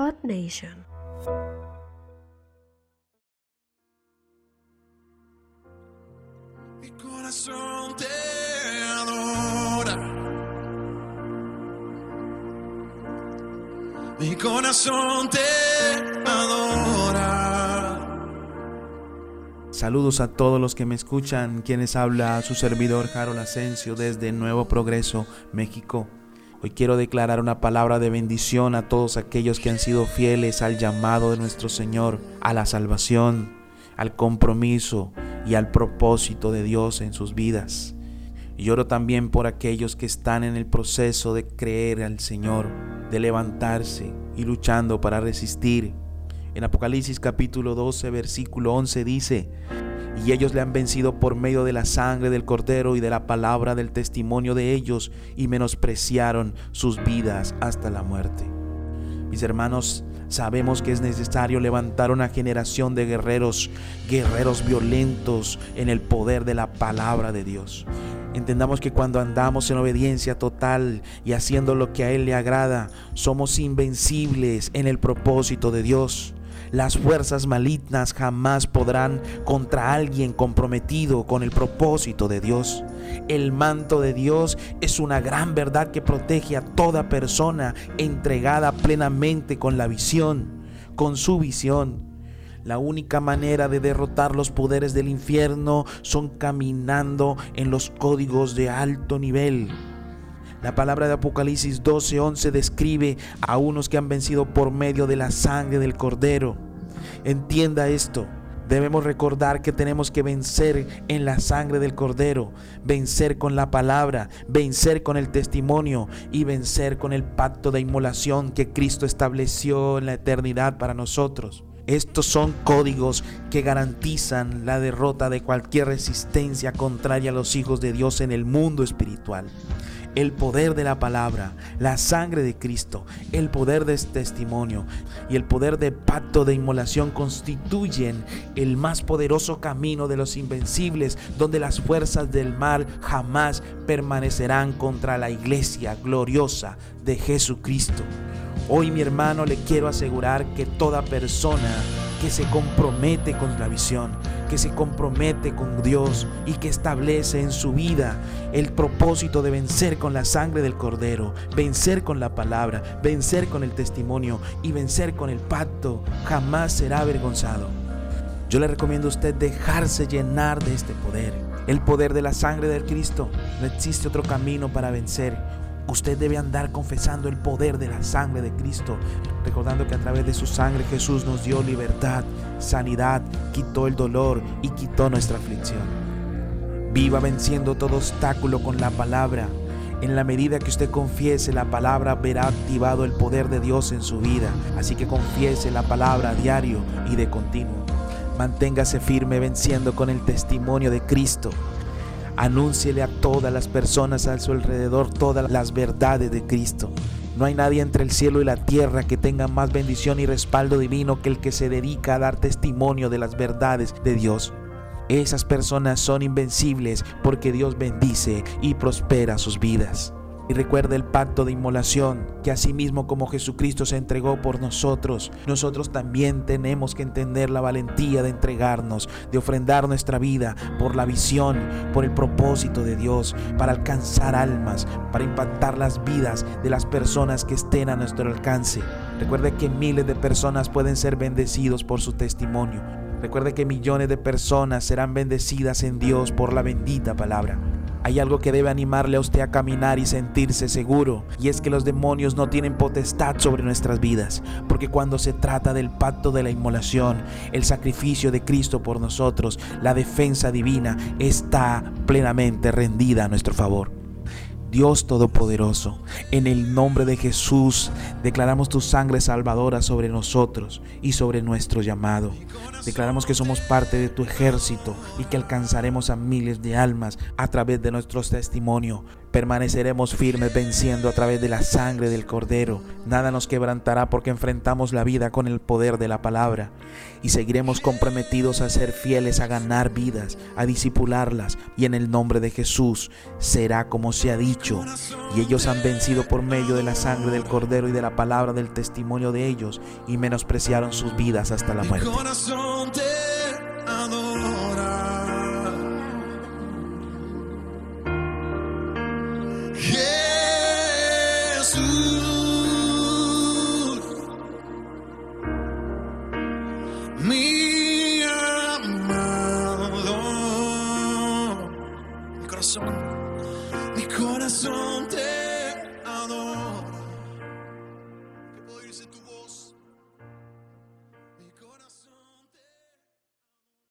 Earth Nation. Mi corazón te adora. Mi corazón te adora. Saludos a todos los que me escuchan, quienes habla su servidor Harold Asensio desde Nuevo Progreso, México. Hoy quiero declarar una palabra de bendición a todos aquellos que han sido fieles al llamado de nuestro Señor, a la salvación, al compromiso y al propósito de Dios en sus vidas. Y oro también por aquellos que están en el proceso de creer al Señor, de levantarse y luchando para resistir. En Apocalipsis capítulo 12, versículo 11 dice, y ellos le han vencido por medio de la sangre del cordero y de la palabra del testimonio de ellos y menospreciaron sus vidas hasta la muerte. Mis hermanos, sabemos que es necesario levantar una generación de guerreros, guerreros violentos en el poder de la palabra de Dios. Entendamos que cuando andamos en obediencia total y haciendo lo que a Él le agrada, somos invencibles en el propósito de Dios. Las fuerzas malignas jamás podrán contra alguien comprometido con el propósito de Dios. El manto de Dios es una gran verdad que protege a toda persona entregada plenamente con la visión, con su visión. La única manera de derrotar los poderes del infierno son caminando en los códigos de alto nivel. La palabra de Apocalipsis 12:11 describe a unos que han vencido por medio de la sangre del cordero. Entienda esto. Debemos recordar que tenemos que vencer en la sangre del cordero, vencer con la palabra, vencer con el testimonio y vencer con el pacto de inmolación que Cristo estableció en la eternidad para nosotros. Estos son códigos que garantizan la derrota de cualquier resistencia contraria a los hijos de Dios en el mundo espiritual. El poder de la palabra, la sangre de Cristo, el poder de este testimonio y el poder de pacto de inmolación constituyen el más poderoso camino de los invencibles, donde las fuerzas del mal jamás permanecerán contra la iglesia gloriosa de Jesucristo. Hoy mi hermano le quiero asegurar que toda persona que se compromete con la visión, que se compromete con Dios y que establece en su vida el propósito de vencer con la sangre del cordero, vencer con la palabra, vencer con el testimonio y vencer con el pacto, jamás será avergonzado. Yo le recomiendo a usted dejarse llenar de este poder, el poder de la sangre del Cristo. No existe otro camino para vencer. Usted debe andar confesando el poder de la sangre de Cristo, recordando que a través de su sangre Jesús nos dio libertad, sanidad, quitó el dolor y quitó nuestra aflicción. Viva venciendo todo obstáculo con la palabra. En la medida que usted confiese la palabra, verá activado el poder de Dios en su vida. Así que confiese la palabra a diario y de continuo. Manténgase firme venciendo con el testimonio de Cristo. Anúnciele a todas las personas a su alrededor todas las verdades de Cristo. No hay nadie entre el cielo y la tierra que tenga más bendición y respaldo divino que el que se dedica a dar testimonio de las verdades de Dios. Esas personas son invencibles porque Dios bendice y prospera sus vidas. Y recuerda el pacto de inmolación, que asimismo como Jesucristo se entregó por nosotros, nosotros también tenemos que entender la valentía de entregarnos, de ofrendar nuestra vida por la visión, por el propósito de Dios, para alcanzar almas, para impactar las vidas de las personas que estén a nuestro alcance. Recuerde que miles de personas pueden ser bendecidos por su testimonio. Recuerde que millones de personas serán bendecidas en Dios por la bendita palabra. Hay algo que debe animarle a usted a caminar y sentirse seguro, y es que los demonios no tienen potestad sobre nuestras vidas, porque cuando se trata del pacto de la inmolación, el sacrificio de Cristo por nosotros, la defensa divina está plenamente rendida a nuestro favor. Dios Todopoderoso, en el nombre de Jesús, declaramos tu sangre salvadora sobre nosotros y sobre nuestro llamado. Declaramos que somos parte de tu ejército y que alcanzaremos a miles de almas a través de nuestro testimonio. Permaneceremos firmes venciendo a través de la sangre del Cordero. Nada nos quebrantará porque enfrentamos la vida con el poder de la palabra. Y seguiremos comprometidos a ser fieles a ganar vidas, a disipularlas. Y en el nombre de Jesús será como se ha dicho. Y ellos han vencido por medio de la sangre del Cordero y de la palabra del testimonio de ellos y menospreciaron sus vidas hasta la muerte. corazón